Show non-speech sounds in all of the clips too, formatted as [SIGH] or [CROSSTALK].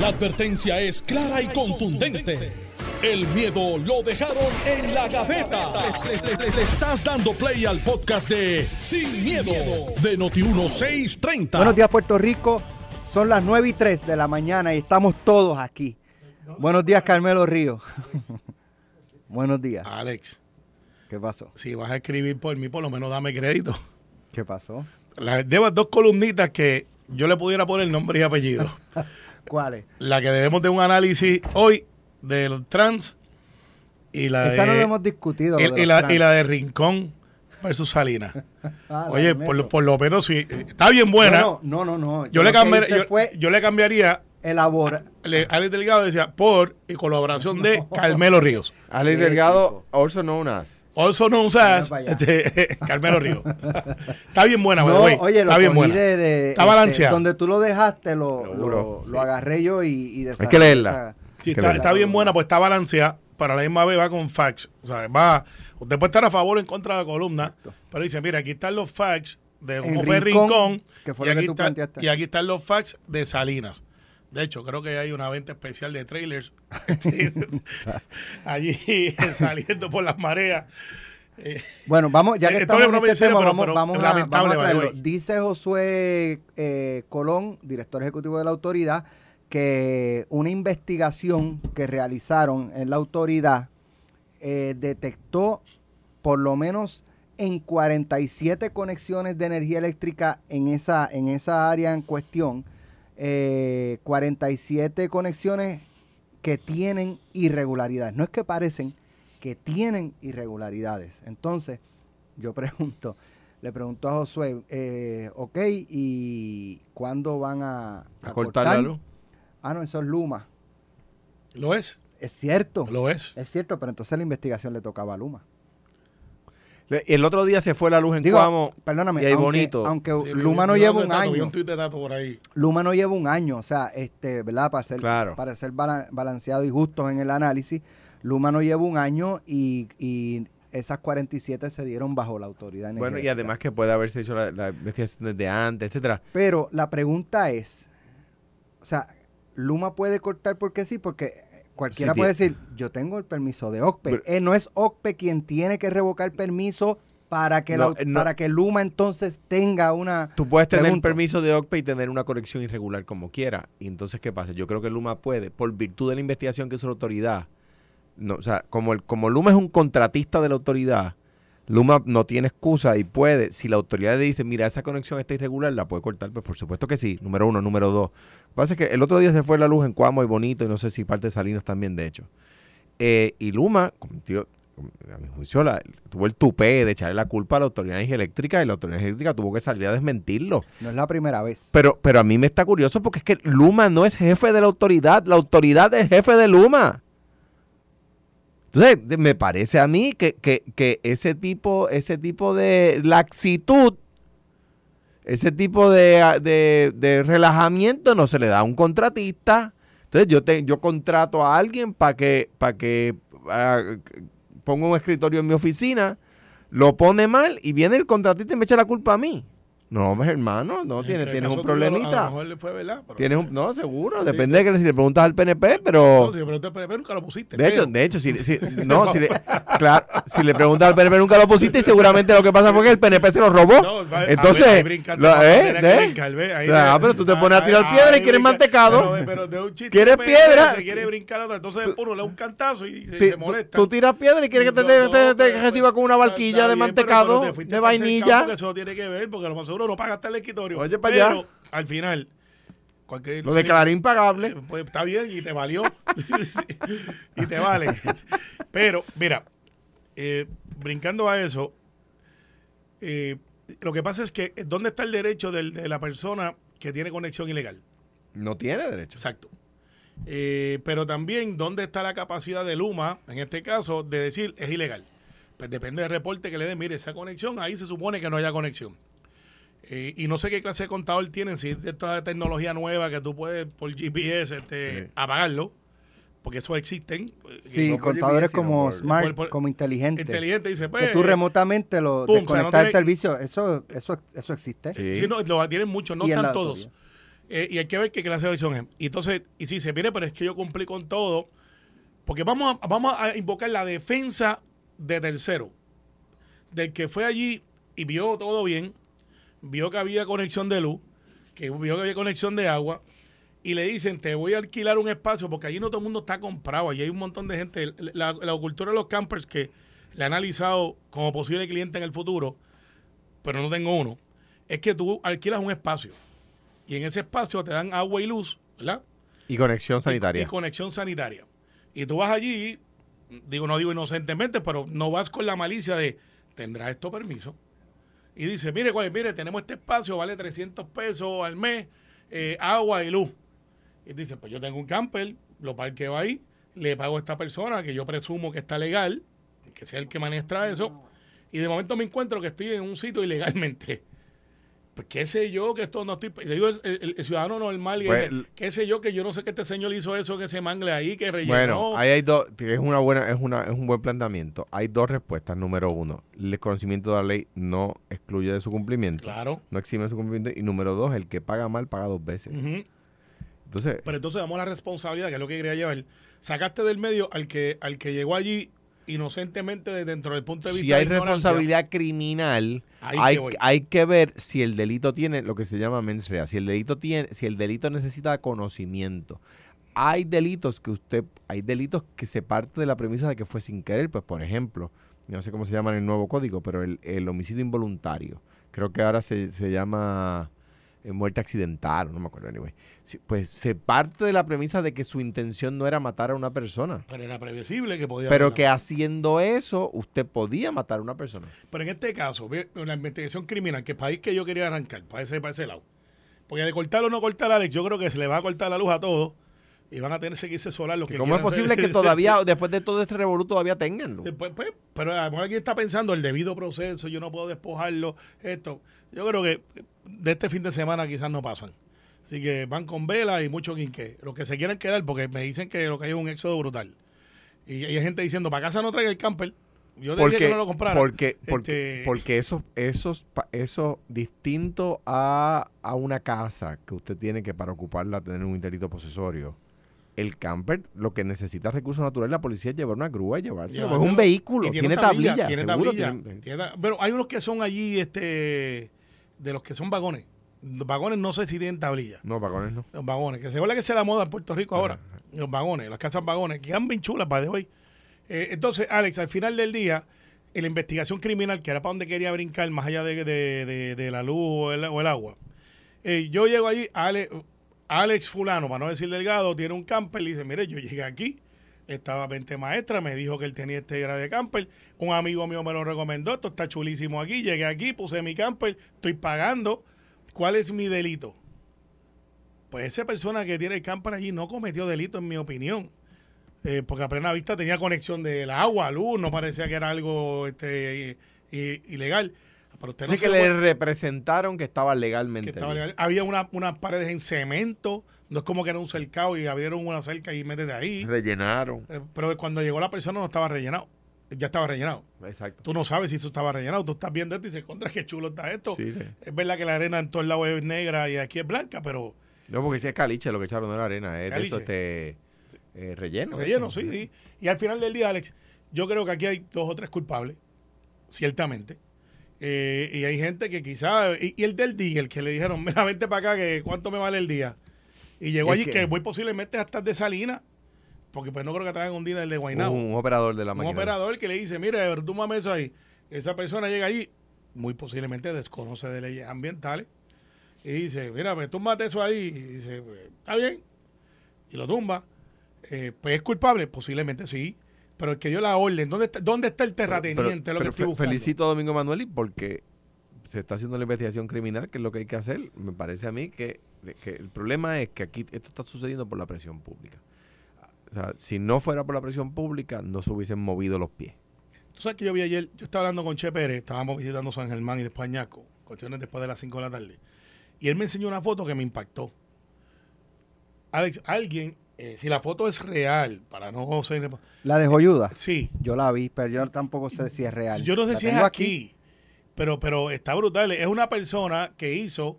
La advertencia es clara y contundente. El miedo lo dejaron en la gaveta. Le, le- le- le estás dando play al podcast de Sin, miedo, de Noti1630. Buenos días, Puerto Rico. Son las 9 y 3 de la mañana y estamos todos aquí. Buenos días, Carmelo Río. [LAUGHS] Buenos días. Alex, ¿Qué pasó? si vas a escribir por mí, por lo menos dame crédito. ¿Qué pasó? Las debas dos columnitas que yo le pudiera poner nombre y apellido. [LAUGHS] ¿Cuáles? la que debemos de un análisis hoy del trans y la Esa de, no lo hemos discutido. y, lo la, y la de Rincón versus Salinas. [LAUGHS] Ah, Oye, por, lo- Metro. por lo menos si está bien buena. No, no, no. no. yo, le hice yo, fue yo le cambiaría elaborar. le- Alex Delgado decía por y colaboración de [LAUGHS] Carmelo Ríos. Alex Delgado, also known as. Also no usas Mira para allá. este, [LAUGHS] Carmelo Ríos. está bien buena, No, way. oye, lo está bien buena. de, de, Está este, balanceada. donde tú lo dejaste, lo, Seguro, lo, lo agarré yo y, y Hay que leerla. Sí, está, está bien buena, pues está balanceada. Para la misma vez va con facts. O sea, va. Usted puede estar a favor o en contra de la columna. Exacto. Pero dice, mira, aquí están los facts de En cómo fue Rincón, Rincón. que fue y, lo que aquí tú está- y aquí están los facts de Salinas. De hecho, creo que hay una venta especial de trailers este, [LAUGHS] allí [LAUGHS] saliendo por las mareas. Eh, Bueno, vamos, ya que Eh, estamos en es ese broma en serio, tema, vamos, pero vamos, a, vamos a way. Dice Josué eh, Colón, director ejecutivo de la autoridad, que una investigación que realizaron en la autoridad eh, detectó por lo menos en 47 conexiones de energía eléctrica en esa, en esa área en cuestión, eh, 47 conexiones que tienen irregularidades. No es que parecen, que tienen irregularidades. Entonces, yo pregunto, le pregunto a Josué, eh, ok, ¿y cuándo van a, A cortar la luz. Ah, no, eso es Luma. ¿Lo es? Es cierto. ¿Lo es? Es cierto, pero entonces la investigación le tocaba a Luma. El otro día se fue la luz en Digo, Cuamo. perdóname, y ahí aunque, bonito. aunque Sí, Luma no lleva un dato, año, un tuit de dato por ahí. Luma no lleva un año, o sea, este, ¿verdad? Para ser, Claro. para ser bala- balanceado y justos en el análisis, Luma no lleva un año y, y esas 47 se dieron bajo la autoridad Bueno, y energética. además que puede haberse hecho la, la investigación desde antes, etcétera. Pero la pregunta es, o sea, Luma puede cortar porque sí, porque cualquiera Sí, puede decir, yo tengo el permiso de OCPE. Pero- Eh, no es OCPE quien tiene que revocar permiso para que, la- No, eh, no. para que Luma entonces tenga una... Tú puedes tener Pregunto. permiso de OCPE y tener una conexión irregular como quiera. Y entonces, ¿qué pasa? Yo creo que Luma puede, por virtud de la investigación que hizo la autoridad, no, o sea, como, el, como Luma es un contratista de la autoridad, Luma no tiene excusa y puede, si la autoridad le dice, mira, esa conexión está irregular, la puede cortar, pues por supuesto que sí, número uno, número dos. Lo que pasa es que el otro día se fue la luz en Cuamo y Bonito, y no sé si parte de Salinas también, de hecho. Eh, y Luma, cometió, a mi juicio, la- tuvo el tupé de echarle la culpa a la autoridad eléctrica y la autoridad eléctrica tuvo que salir a desmentirlo. No es la primera vez. Pero, pero a mí me está curioso porque es que Luma no es jefe de la autoridad, la autoridad es jefe de Luma. Entonces, me parece a mí que, que- que ese tipo, ese tipo de laxitud, ese tipo de, ah, de- de relajamiento no se le da a un contratista. Entonces, yo te, yo contrato a alguien para que, para que ah, ponga un escritorio en mi oficina, lo pone mal y viene el contratista y me echa la culpa a mí. No, pues, hermano, no, En tienes, tienes un tuyo, A lo problemita. mejor le fue verdad. pero- Tienes un, no, seguro, depende de que si le preguntas al PNP, pero... No, sí, pero, usted- pero nunca lo pusiste. De hecho, de hecho, si, si- no, si le, claro, si le preguntas al PNP nunca lo pusiste y seguramente lo que pasa fue que el PNP se lo robó. No, Entonces, Ah, pero tú te ah, pones a tirar ah, piedra y quieres mantecado. Pero, de un chiste ¿Quieres piedra? Se quiere brincar otra. Entonces uno le da un cantazo y se, molesta. Tú, tiras piedra y quieres que te, pero- reciba con una barquilla de mantecado, de vainilla. Eso tiene que ver, porque a lo no paga hasta el escritorio. Oye, pa' pero allá. al final, cualquier. Lo declaré Eh, impagable. [LAUGHS] Pues está bien y te valió. [LAUGHS] Y te vale. [LAUGHS] Pero, mira, eh, brincando a eso, eh, lo que pasa es que, ¿dónde está el derecho del- de la persona que tiene conexión ilegal? No tiene derecho. Exacto. Eh, pero también, ¿dónde está la capacidad de Luma, en este caso, de decir es ilegal? Pues depende del reporte que le den. Mire, esa conexión, ahí se supone que no haya conexión. Eh, y no sé qué clase de contador tienen, si es de esta tecnología nueva que tú puedes por GPS este, Sí. apagarlo, porque eso existen. Sí, no contadores GPS, como por- smart, por- por- como inteligentes. Inteligente dice, pues. que tú eh, remotamente lo pum, o sea, no desconectar el tiene- servicio, eso, eso, eso existe. Sí. Sí, no, lo tienen muchos, no están todos. Eh, y hay que ver qué clase de visión es. Y entonces, y si se mire, pero es que yo cumplí con todo. Porque vamos a, vamos a invocar la defensa de tercero. Del que fue allí y vio todo bien, vio que había conexión de luz, que vio que había conexión de agua, y le dicen, te voy a alquilar un espacio, porque allí no todo el mundo está comprado, allí hay un montón de gente. La, la cultura de los campers que le ha analizado como posible cliente en el futuro, pero no tengo uno, es que tú alquilas un espacio y en ese espacio te dan agua y luz, ¿verdad? Y conexión sanitaria. Y, conexión sanitaria. Y tú vas allí, digo, no digo inocentemente, pero no vas con la malicia de, ¿tendrá esto permiso? Y dice, mire, cuál, mire, tenemos este espacio, vale 300 pesos al mes, eh, agua y luz. Y dice, pues yo tengo un camper, lo parqueo ahí, le pago a esta persona que yo presumo que está legal, que sea el que maneja eso, y de momento me encuentro que estoy en un sitio ilegalmente pues qué sé yo que esto no estoy le digo el, ciudadano normal y pues, qué sé yo que yo no sé que este señor hizo eso que se mangle ahí que rellenó. Bueno ahí hay dos es una buena es una es un buen planteamiento. Hay dos respuestas. Número uno el conocimiento de la ley no excluye de su cumplimiento. Claro. No exime de su cumplimiento. Y número dos el que paga mal paga dos veces. Entonces pero entonces damos la responsabilidad que es lo que quería llevar. Sacaste del medio al que al que llegó allí inocentemente dentro del punto de vista si hay responsabilidad criminal hay, hay, que ver si el delito tiene lo que se llama mens rea si el delito tiene si el delito necesita conocimiento. Hay delitos que usted hay delitos que se parte de la premisa de que fue sin querer pues por ejemplo no sé cómo se llama en el nuevo código pero el, el homicidio involuntario creo que ahora se, se llama muerte accidental, no me acuerdo, anyway. pues se parte de la premisa de que su intención no era matar a una persona. Pero era previsible que podía. Pero que haciendo eso, usted podía matar a una persona. Pero en este caso, la investigación criminal, que el país que yo quería arrancar, para ese, para ese lado. Porque de cortar o no cortar a Alex, yo creo que se le va a cortar la luz a todos y van a tener que irse solar los que ¿Cómo es posible que todavía, [LAUGHS] después de todo este revoluto, todavía tengan luz? Pues, pues, pero alguien está pensando el debido proceso, yo no puedo despojarlo, esto. Yo creo que de este fin de semana quizás no pasan. Así que van con vela y mucho quinque. Los que se quieren quedar, porque me dicen que lo que hay es un éxodo brutal. Y, hay gente diciendo, para casa no traiga el camper. Yo porque, que no lo comprara. Porque, porque, este, porque eso, esos, eso distinto a, a una casa que usted tiene que para ocuparla tener un interito posesorio el camper lo que necesita recursos naturales, la policía es llevar una grúa y llevarse. Es un vehículo, tiene, tablilla. Tiene tablilla. pero hay unos que son allí, este de los que son vagones. Los vagones no sé si tienen tablilla. No, vagones no. Los vagones, que se vuelve que sea la moda en Puerto Rico ahora. Los vagones, las casas vagones, que quedan bien chulas para de hoy. Eh, entonces, Alex, al final del día, en la investigación criminal, que era para donde quería brincar, más allá de, la luz o el, agua, eh, yo llego allí, Alex, Alex Fulano, para no decir delgado, tiene un camper y dice, mire, yo llegué aquí, estaba 20 maestra, me dijo que él tenía este grado de camper, un amigo mío me lo recomendó, esto está chulísimo aquí, llegué aquí, puse mi camper, estoy pagando, ¿cuál es mi delito? Pues esa persona que tiene el camper allí no cometió delito en mi opinión, eh, porque a plena vista tenía conexión del agua, luz, no parecía que era algo este, ilegal. Pero usted no que le representaron que estaba legalmente. Había unas paredes en cemento, no es como que era un cercado y abrieron una cerca y métete ahí. Rellenaron. Eh, pero cuando llegó la persona no estaba rellenado. Ya estaba rellenado. Exacto. Tú no sabes si eso estaba rellenado. Tú estás viendo esto y dices, contra qué chulo está esto. Es verdad que la arena en todos lados es negra y aquí es blanca, pero. No, porque si es caliche lo que echaron no era arena, es eso este eh, relleno. Relleno, sí, sí. Y al final del día, Alex, yo creo que aquí hay dos o tres culpables, ciertamente. Eh, y hay gente que quizá. Y, el del día, el que le dijeron, mira, vente para acá, que cuánto me vale el día. Y llegó allí, que, muy posiblemente hasta de Salina, porque pues no creo que traigan un el de Guaynabo. Un, operador de la máquina. Un operador que le dice, mire, tú mames eso ahí. Esa persona llega allí, muy posiblemente desconoce de leyes ambientales, y dice, mira, pues túmbate eso ahí. Y dice, pues, está bien. Y lo tumba. Eh, pues es culpable, posiblemente sí. Pero el que dio la orden, ¿dónde está, dónde está el terrateniente? lo que felicito a Domingo Manueli porque se está haciendo la investigación criminal, que es lo que hay que hacer. Me parece a mí que, el problema es que aquí esto está sucediendo por la presión pública. O sea, si no fuera por la presión pública, no se hubiesen movido los pies. Tú sabes que yo vi ayer, yo estaba hablando con Che Pérez, estábamos visitando San Germán y después Añaco, cuestiones después de las 5 de la tarde. Y él me enseñó una foto que me impactó. Alex, alguien eh, si la foto es real, para no ser... ¿La de Joyuda? Sí. Yo la vi, pero yo tampoco sé si es real. Yo no sé si es aquí, Pero, pero está brutal. Es una persona que hizo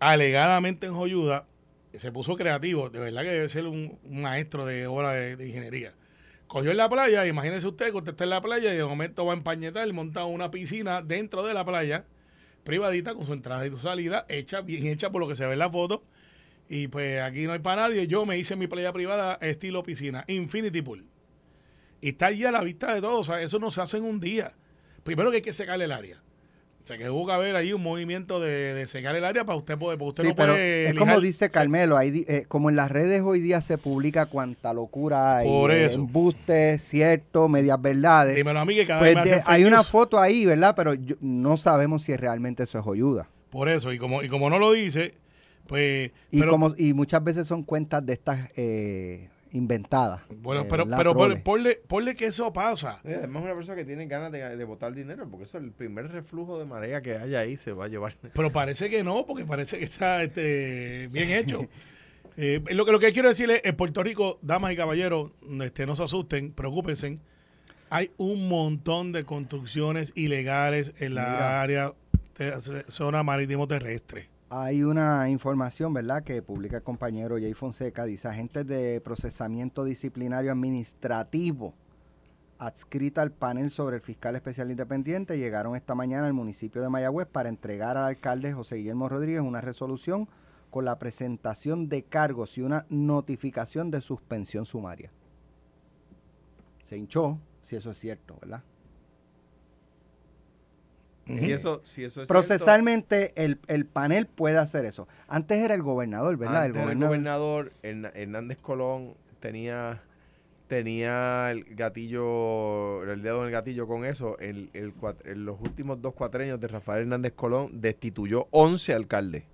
alegadamente en Joyuda, se puso creativo, de verdad que debe ser un, maestro de obra de, de ingeniería. Cogió en la playa, imagínese usted que usted está en la playa y de momento va a empañetar, monta una piscina dentro de la playa, privadita, con su entrada y su salida, hecha, bien hecha por lo que se ve en la foto. Y pues aquí no hay para nadie. Yo me hice mi playa privada estilo piscina, Infinity Pool. Y está allí a la vista de todos. O sea, eso no se hace en un día. Primero que hay que secar el área. O sea, que busca ver ahí un movimiento de, de secar el área para usted poder. Porque usted Sí, no pero puede es como lijar- dice Carmelo, hay eh, como en las redes hoy día se publica cuánta locura hay, Por eh, eso. embustes, cierto, medias verdades. Dímelo a mí que cada Pues vez de- hay una foto ahí, ¿verdad? Pero yo- no sabemos si realmente eso es ayuda. Por eso, y como, y como no lo dice, pues. Y, pero, como, y muchas veces son cuentas de estas eh, inventadas. bueno, eh, pero, pero Troles. ponle, que eso pasa. Además, una persona que tiene ganas de, de botar dinero, porque eso, el primer reflujo de marea que haya ahí se va a llevar. Pero parece que no, porque parece que está este, bien [LAUGHS] hecho. Eh, lo, que, lo que quiero decirles, en Puerto Rico, damas y caballeros, este, no se asusten, preocúpense. Hay un montón de construcciones ilegales en la Mira. área de zona marítimo terrestre. Hay una información, ¿verdad?, que publica el compañero Jay Fonseca. Dice, agentes de procesamiento disciplinario administrativo adscrita al panel sobre el fiscal especial independiente llegaron esta mañana al municipio de Mayagüez para entregar al alcalde José Guillermo Rodríguez una resolución con la presentación de cargos y una notificación de suspensión sumaria. Se hinchó, si eso es cierto, ¿verdad? Si eso, si eso es Procesalmente el, el panel puede hacer eso. Antes era el gobernador, ¿verdad? Antes el gobernador Herna- Hernández Colón tenía tenía el gatillo, el dedo en el gatillo con eso. El, el cuat- en los últimos dos cuatreños de Rafael Hernández Colón destituyó 11 alcaldes.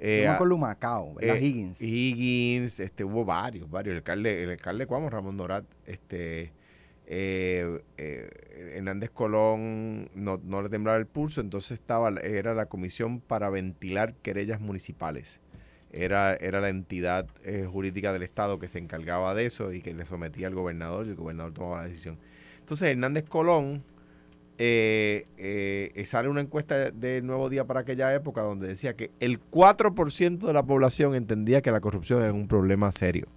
Eh, Yo me a- acuerdo Macao, ¿verdad? eh, Higgins. Higgins, este, hubo varios, varios. El alcalde, el alcalde Cuamo, Ramón Dorat, este, eh, eh, Hernández Colón no, no le temblaba el pulso, entonces estaba, era la comisión para ventilar querellas municipales. Era, era la entidad eh, jurídica del Estado que se encargaba de eso y que le sometía al gobernador y el gobernador tomaba la decisión. Entonces Hernández Colón eh, sale una encuesta de Nuevo Día para aquella época donde decía que el 4% de la población entendía que la corrupción era un problema serio.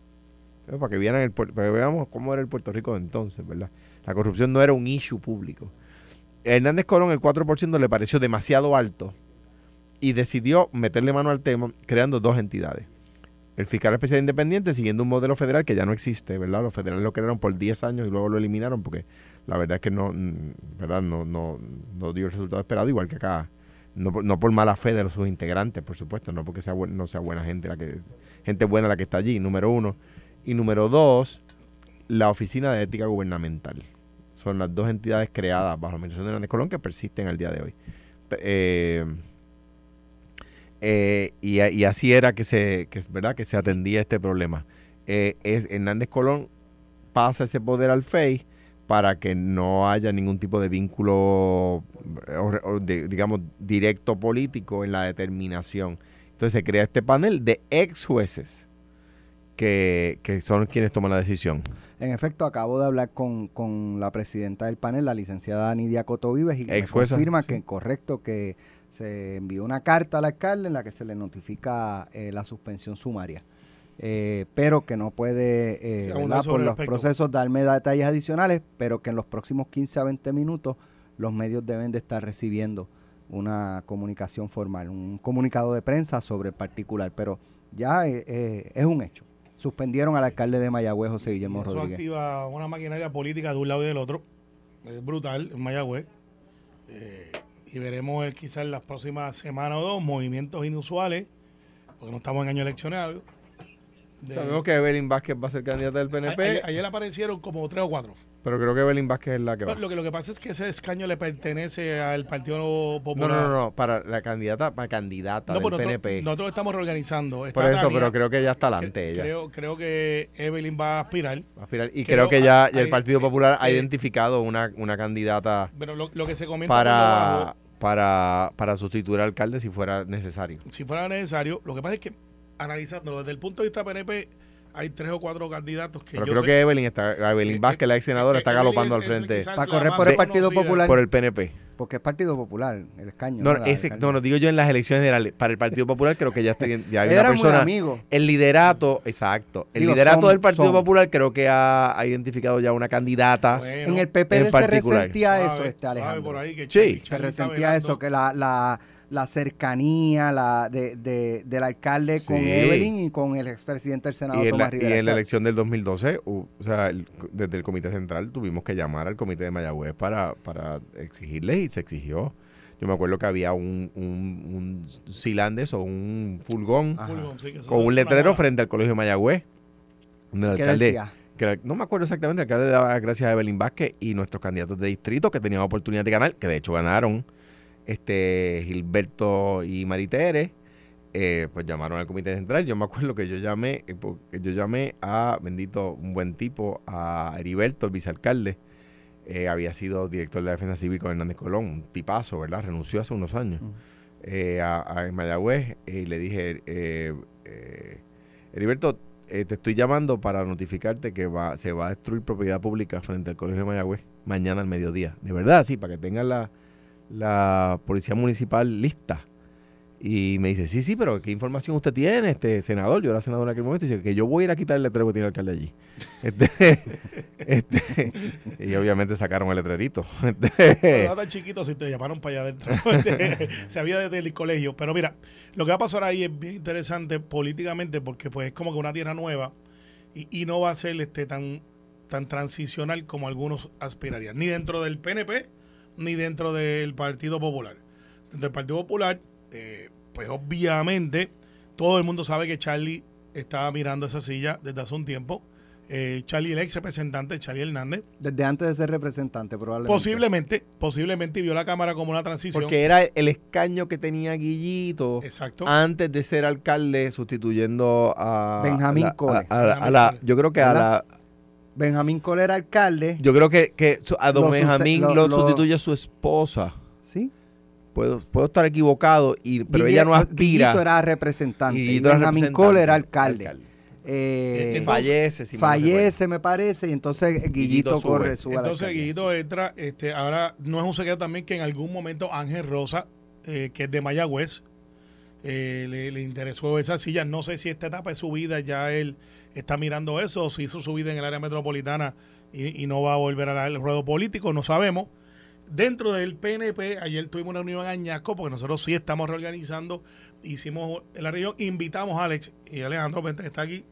Eh, Para que, vieran el, para que veamos cómo era el Puerto Rico de entonces, ¿verdad? La corrupción no era un issue público. Hernández Colón el 4% le pareció demasiado alto y decidió meterle mano al tema creando dos entidades. El fiscal especial independiente siguiendo un modelo federal que ya no existe, ¿verdad? Los federales lo crearon por 10 años y luego lo eliminaron porque la verdad es que no, mm, ¿verdad? No, no, no dio el resultado esperado, igual que acá. No, no por mala fe de los, sus integrantes, por supuesto, no porque sea no sea buena gente la que gente buena la que está allí, número uno. Y número dos, la Oficina de Ética Gubernamental. Son las dos entidades creadas bajo la administración de Hernández Colón que persisten al día de hoy. Eh, eh, y, así era que se, que, ¿verdad? que se atendía este problema. Eh, es, Hernández Colón pasa ese poder al FEI para que no haya ningún tipo de vínculo, digamos, directo político en la determinación. Entonces se crea este panel de ex jueces que, que son quienes toman la decisión. En efecto, acabo de hablar con, con la presidenta del panel, la licenciada Nidia Coto Vives, y me confirma sí. que correcto que se envió una carta al alcalde en la que se le notifica eh, la suspensión sumaria. Eh, pero que no puede, eh, por los aspecto. procesos, darme detalles adicionales, pero que en los próximos 15 a 20 minutos los medios deben de estar recibiendo una comunicación formal, un comunicado de prensa sobre el particular, pero ya eh, eh, es un hecho. Suspendieron al alcalde de Mayagüez, José Guillermo Eso Rodríguez. activa una maquinaria política de un lado y del otro. Es brutal en Mayagüez. Eh, y veremos eh, quizás en las próximas semanas o dos movimientos inusuales, porque no estamos en año eleccionario. De- Sabemos que Evelyn Vázquez va a ser candidata del a- PNP, ayer, ayer aparecieron como tres o cuatro. Pero creo que Evelyn Vázquez es la que va. Lo que, lo que pasa es que ese escaño le pertenece al Partido No, Popular. no, no, no, para la candidata, para candidata No, del nosotros, PNP. nosotros estamos reorganizando. Está Por eso, Tania, pero creo que ya está adelante ella. Creo, creo que Evelyn va a aspirar. Va a aspirar. Y creo- creo, que ya, hay- el Partido Popular ha identificado una, una candidata Pero lo, lo que se comenta para, para, para sustituir al alcalde si fuera necesario. si fuera necesario, lo que pasa es que analizándolo desde el punto de vista PNP, hay tres o cuatro candidatos que Pero yo creo sé- que Evelyn, está, Evelyn Vázquez, la ex senadora, está galopando al frente Para correr por el Partido conocida. Popular. por el PNP. Porque es Partido Popular, el escaño. No, La ese, no, no, digo yo en las elecciones generales. Para el Partido Popular creo que ya, está, ya hay una persona. amigos. El liderato, exacto. El Digo, liderato son- del Partido son. Popular creo que ha, ha identificado ya una candidata. Bueno, En el PPD en se particular. resentía suave, eso, este Alejandro. por ahí que Sí. Se resentía eso, que la, la, la cercanía la de, de- del alcalde con. Evelyn y con el expresidente del Senado Y en, la, Tomás y en la elección del 2012, u- o sea, el- desde el Comité Central tuvimos que llamar al Comité de Mayagüez para, para exigirles y se exigió. Yo me acuerdo que había un, un, un Silandes o un furgón Ajá. Fulgón, sí, con un letrero frente al Colegio de Mayagüez. donde el ¿Qué alcalde, decía? que no me acuerdo exactamente, el alcalde daba gracias a Evelyn Vázquez y nuestros candidatos de distrito que tenían oportunidad de ganar, que de hecho ganaron, este Gilberto y Maritere, eh, pues llamaron al comité central. Yo me acuerdo que yo llamé, eh, yo llamé a, bendito, un buen tipo, a Heriberto, el vicealcalde, eh, había sido director de la defensa civil con Hernández Colón, un tipazo, ¿verdad? Renunció hace unos años eh, a, a en Mayagüez y le dije, eh, eh, Heriberto, te estoy llamando para notificarte que va, se va a destruir propiedad pública frente al Colegio de Mayagüez mañana al mediodía. De verdad, sí, para que tengan la, la policía municipal lista. Y me dice, sí, sí, pero ¿qué información usted tiene, este senador? Yo era senador en aquel momento. Y dice que yo voy a ir a quitar el letrero que tiene el alcalde allí. [LAUGHS] Este, este, y obviamente sacaron el letrerito. [LAUGHS] Este, Pero no tan chiquito si te llamaron para allá adentro. [LAUGHS] Este, Se había desde el colegio. Pero mira, lo que va a pasar ahí es bien interesante políticamente porque pues es como que una tierra nueva y, y no va a ser este tan, tan transicional como algunos aspirarían. Ni dentro del PNP, ni dentro del Partido Popular. Dentro del Partido Popular, eh, pues obviamente todo el mundo sabe que Charlie estaba mirando esa silla desde hace un tiempo. Eh, Charlie, el ex representante, Charlie Hernández, Desde antes de ser representante, probablemente. Posiblemente, posiblemente vio la cámara como una transición. Porque era el escaño que tenía Guillito Exacto. antes de ser alcalde, sustituyendo a Benjamín Cole. a- a la- a Benjamín la- Cole. yo creo que a la, Benjamín Cole era alcalde. yo creo que, que su- a don Lo Benjamín lo- lo, lo- sustituye su esposa. sí. Puedo, puedo estar equivocado, y, pero Guille- ella no aspira. Guillito era representante. y Benjamín representante, Cole era alcalde. Eh, Eh, entonces- fallece, si fallece, me parece, y entonces Guillito, Guillito sube. corre, la Entonces. Guillito entra, este, ahora no es un secreto también que en algún momento Ángel Rosa, eh, que es de Mayagüez, eh, le, le interesó esa silla. No sé si esta etapa de su vida ya él está mirando eso si hizo su vida en el área metropolitana y, y no va a volver al ruedo político, no sabemos. Dentro del PNP, ayer tuvimos una reunión en Añasco, porque nosotros sí estamos reorganizando, hicimos la reunión, invitamos a Alex y Alejandro Pente, que está aquí,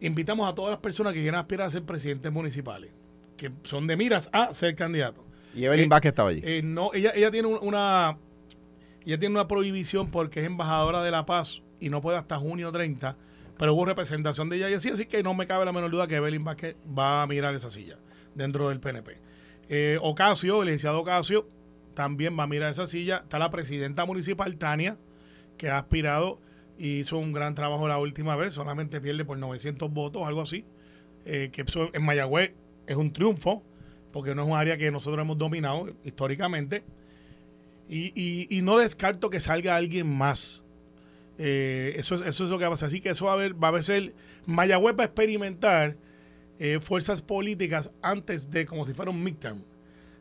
invitamos a todas las personas que quieran aspirar a ser presidentes municipales, que son de miras a ser candidatos. Y Evelyn Eh, Vázquez estaba allí. Eh, no, ella, ella tiene un- una ella tiene una prohibición porque es embajadora de la paz y no puede hasta junio 30, pero hubo representación de ella y así, que no me cabe la menor duda que Evelyn Vázquez va a mirar esa silla dentro del PNP. Eh, Ocasio, el licenciado Ocasio, también va a mirar esa silla. Está la presidenta municipal, Tania, que ha aspirado y hizo un gran trabajo la última vez, solamente pierde por 900 votos, algo así, eh, que en Mayagüez es un triunfo, porque no es un área que nosotros hemos dominado históricamente. Y, y- y no descarto que salga alguien más. Eh, eso, es, eso es lo que va a pasar. Así que eso va a haber, va a ser, Mayagüez va a experimentar eh, fuerzas políticas antes de como si fuera un midterm.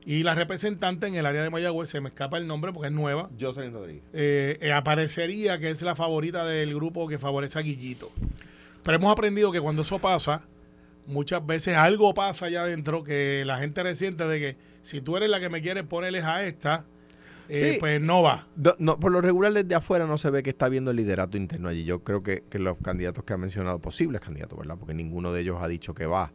Y la representante en el área de Mayagüez, se me escapa el nombre porque es nueva, Jocelyn Rodríguez. eh, eh, aparecería que es la favorita del grupo que favorece a Guillito. Pero hemos aprendido que cuando eso pasa, muchas veces algo pasa allá adentro que la gente resiente de que si tú eres la que me quieres ponerles a esta, eh, Sí. pues no va. No, por lo regular desde afuera no se ve que está habiendo el liderato interno allí. Yo creo que, que los candidatos que ha mencionado, posibles candidatos, ¿verdad? Porque ninguno de ellos ha dicho que va.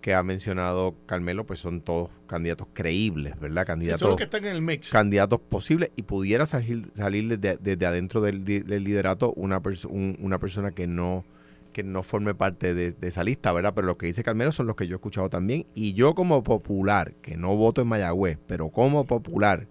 Que ha mencionado Carmelo, pues son todos candidatos creíbles, ¿verdad? Sí, Candidatos, son los que están en el mix. candidatos posibles y pudiera salir, salir desde, desde adentro del, liderato una, perso- un- una persona que no que no forme parte de, de esa lista, ¿verdad? Pero los que dice Carmelo son los que yo he escuchado también. Y yo como popular, que no voto en Mayagüez, pero como popular,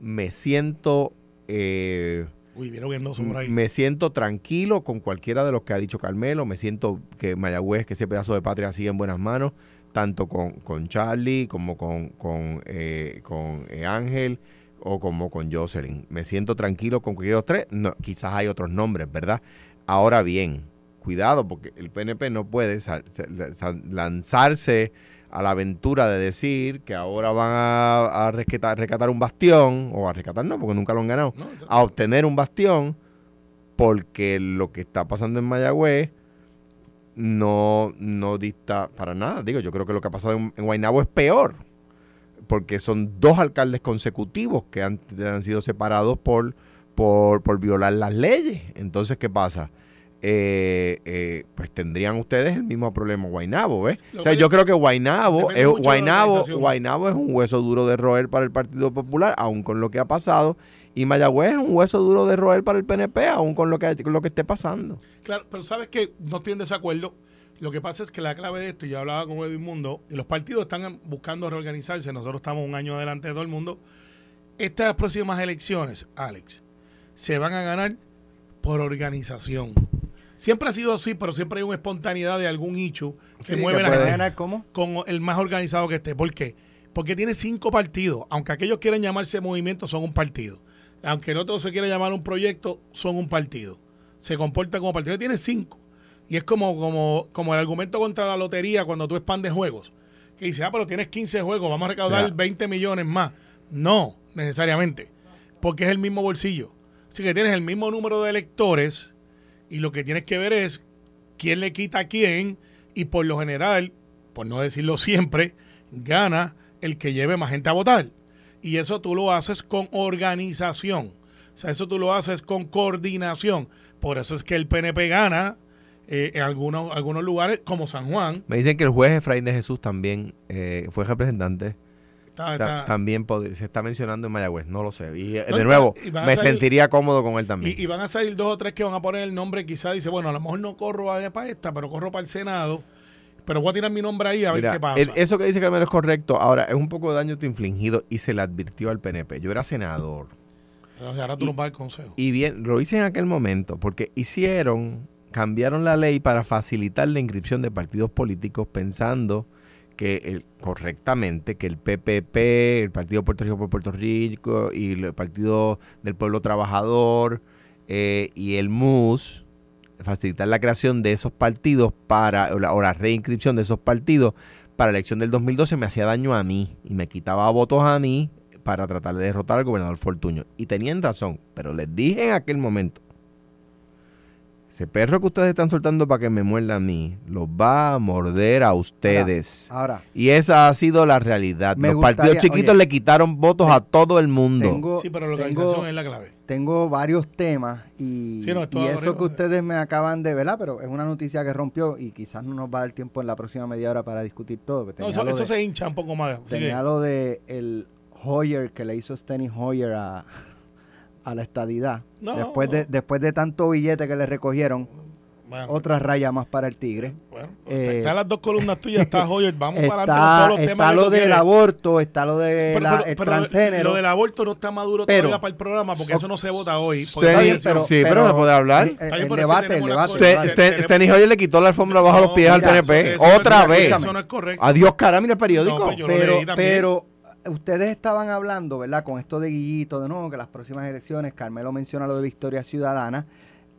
me siento... eh, Uy, vieron viendo por ahí. me siento tranquilo con cualquiera de los que ha dicho Carmelo. Me siento que Mayagüez, que ese pedazo de patria sigue en buenas manos, tanto con, con Charlie como con, con, eh, con eh, Ángel o como con Jocelyn. Me siento tranquilo con cualquiera de los tres. No, quizás hay otros nombres, ¿verdad? Ahora bien, cuidado, porque el PNP no puede lanzarse a la aventura de decir que ahora van a, a rescatar, rescatar un bastión, o a rescatar no, porque nunca lo han ganado, No, a obtener un bastión, porque lo que está pasando en Mayagüez no, no dista para nada. Digo, yo creo que lo que ha pasado en, en Guaynabo es peor, porque son dos alcaldes consecutivos que han, han sido separados por, por, por violar las leyes. Entonces, ¿qué pasa? Eh, eh, pues tendrían ustedes el mismo problema Guaynabo, ¿ves? Lo O sea, yo creo que depende es, organización. Guaynabo es un hueso duro de roer para el Partido Popular, aun con lo que ha pasado, y Mayagüez es un hueso duro de roer para el PNP, aun con lo que, con lo que esté pasando. Claro, pero sabes que no estoy en desacuerdo. Lo que pasa es que la clave de esto, y yo hablaba con Edwin Mundo, y los partidos están buscando reorganizarse, nosotros estamos un año adelante de todo el mundo. Estas próximas elecciones, Alex, se van a ganar por organización. Siempre ha sido así, pero siempre hay una espontaneidad de algún hecho. Se Sí, mueve que la gente ganar ¿Cómo? con el más organizado que esté. ¿Por qué? Porque tiene cinco partidos. Aunque aquellos quieran llamarse movimiento, son un partido. Aunque el otro se quiera llamar un proyecto, son un partido. Se comporta como partido. Tiene cinco. Y es como, como, como el argumento contra la lotería cuando tú expandes juegos. Que dice, ah, pero tienes 15 juegos, vamos a recaudar Ya. 20 millones más. No, necesariamente. Porque es el mismo bolsillo. Así que tienes el mismo número de electores y lo que tienes que ver es quién le quita a quién y por lo general, por no decirlo siempre, gana el que lleve más gente a votar. Y eso tú lo haces con organización. O sea, eso tú lo haces con coordinación. Por eso es que el PNP gana eh, en algunos, algunos lugares como San Juan. Me dicen que el juez Efraín de Jesús también eh, fue representante. Está- está- También se está mencionando en Mayagüez, no lo sé. Y eh, No, de nuevo, y me salir- sentiría cómodo con él también. y, y van a salir dos o tres que van a poner el nombre, quizás dice, bueno, a lo mejor no corro para esta, pero corro para el Senado. Pero voy a tirar mi nombre ahí a ver qué pasa. el- eso que dice Carmelo es correcto. Ahora, es un poco de daño infligido y se le advirtió al PNP. Yo era senador. O sea, ahora tú y- vas al consejo. Y bien, lo hice en aquel momento porque hicieron, cambiaron la ley para facilitar la inscripción de partidos políticos pensando que el- correctamente que el PPP, el Partido Puerto Rico por Puerto Rico y el Partido del Pueblo Trabajador eh, y el MUS, facilitar la creación de esos partidos para, o la, o la reinscripción de esos partidos para la elección del 2012 me hacía daño a mí y me quitaba votos a mí para tratar de derrotar al gobernador Fortuño. Y tenían razón, pero les dije en aquel momento, ese perro que ustedes están soltando para que me muerda a mí, los va a morder a ustedes. Ahora, y esa ha sido la realidad. Me los gustaría- partidos chiquitos oye, le quitaron votos a todo el mundo. tengo, Sí, pero la tengo- organización es la clave. tengo varios temas y, Sí, no, y eso arriba. que ustedes me acaban de ver, pero es una noticia que rompió y quizás no nos va a dar tiempo en la próxima media hora para discutir todo. No, eso, lo eso de- se hincha un poco más. Tenía lo de el Hoyer que le hizo Steny Hoyer a, a la estadidad. No, después, de, no. después de tanto billete que le recogieron, bueno, otra raya más para el Tigre. bueno, eh, están las dos columnas tuyas, está Hoyer, [LAUGHS] vamos para Está, todos los temas. está lo del quieres. aborto, está lo de Pero- la- pero- el pero transgénero. Lo del aborto no está maduro Pero- todavía para el programa porque so- eso no se vota hoy. Usted- porque Está bien, está pero, Sí, pero se puede hablar. El, el debate, el debate. Usted, Steny Hoyer le quitó la alfombra bajo los pies al PNP. eso no es Otra vez. Eso no es correcto. Adiós, cara, mira el periódico. No, pues yo lo pero, leí también. pero ustedes estaban hablando, ¿verdad? Con esto de Guillito, de nuevo, que las próximas elecciones, Carmelo menciona lo de Victoria Ciudadana,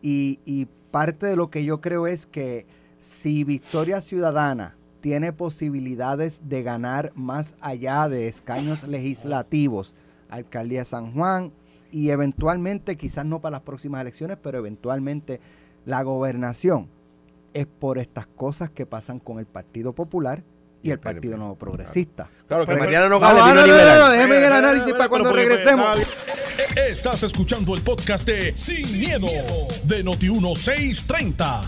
y, y parte de lo que yo creo es que si Victoria Ciudadana tiene posibilidades de ganar más allá de escaños legislativos, alcaldía de San Juan, y eventualmente, quizás no para las próximas elecciones, pero eventualmente la gobernación, es por estas cosas que pasan con el Partido Popular y el Partido Nuevo Progresista. Claro, que Pero- Mariana no gane, no, no, no, no, déjeme el análisis para cuando regresemos. Estás escuchando el podcast de Sin, miedo, de Noti1630.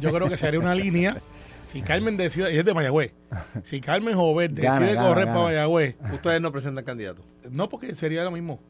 Yo creo que sería una línea. Si Carmen decide, y es de Mayagüez, si Carmen Joven decide Gana, gana, correr gana. para Mayagüez, Ustedes no presentan candidato. no porque sería lo mismo.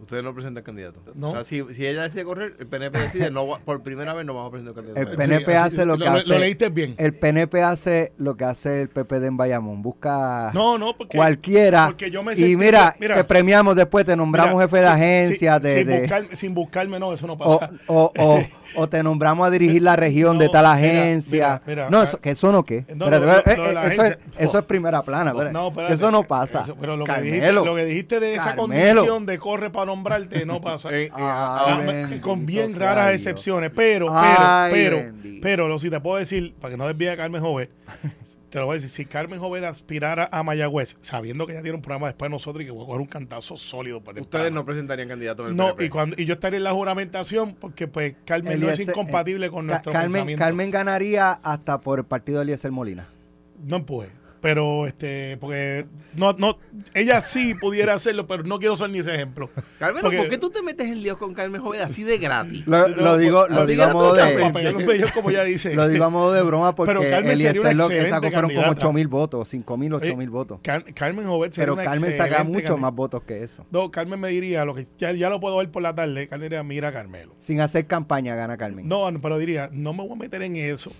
Ustedes no presentan candidato. No. O sea, si, si ella decide correr, el PNP decide, no, por primera vez no vamos a presentar candidato. El PNP hace lo que Lo hace. leíste bien. El PNP hace lo que hace el PPD en Bayamón. Busca No, no, porque. cualquiera. porque yo me y sentí- mira, mira, te premiamos después, te nombramos mira, jefe de agencia. sin- de, sin, de- buscar- sin buscarme, no, eso no pasa. o, o, o te nombramos a dirigir la región de tal agencia. mira, mira, no, ah, eso, que eso no qué. no, lo- lo- lo la eh, eso, es, agencia- eso es primera plana. No, eso no pasa. Eso- pero lo que, dijiste, Carmelo, lo que dijiste de esa Carmelo. condición de corre para nombrarte, no pasa. [LAUGHS] Eh, eh, Ah, bendito con bien raras excepciones, pero, Ay, pero, bendito. pero, pero, lo si te puedo decir, para que no desvíe a Carmen Jovet, [LAUGHS] te lo voy a decir, si Carmen Jovet aspirara a Mayagüez, sabiendo que ella tiene un programa después de nosotros y que voy a coger un cantazo sólido para Ustedes no presentarían candidatos en el No, PNP. y, cuando, y yo estaría en la juramentación porque pues Carmen no es Eliezer- incompatible con nuestro Carmen, pensamiento. Carmen ganaría hasta por el partido de Eliezer Molina. No empuje. Pero, este, porque no, no, ella sí pudiera hacerlo, pero no quiero ser ni ese ejemplo. Carmen, Porque- ¿por qué tú te metes en líos con Carmen Joven así de gratis? Lo, lo digo, lo digo a modo Para de pegar los bellos, como ella dice. lo digo a modo de broma porque Pero Carmen sería una lo que sacó fueron como candidata. 8 mil votos, 5 mil, 8 Oye, mil votos. Car- Carmen Jovet sería Pero una Carmen saca mucho candidata. más votos que eso. No, Carmen me diría, lo que ya, ya lo puedo ver por la tarde, Carmen diría, mira Carmelo. Sin hacer campaña gana Carmen. No, pero diría, no me voy a meter en eso.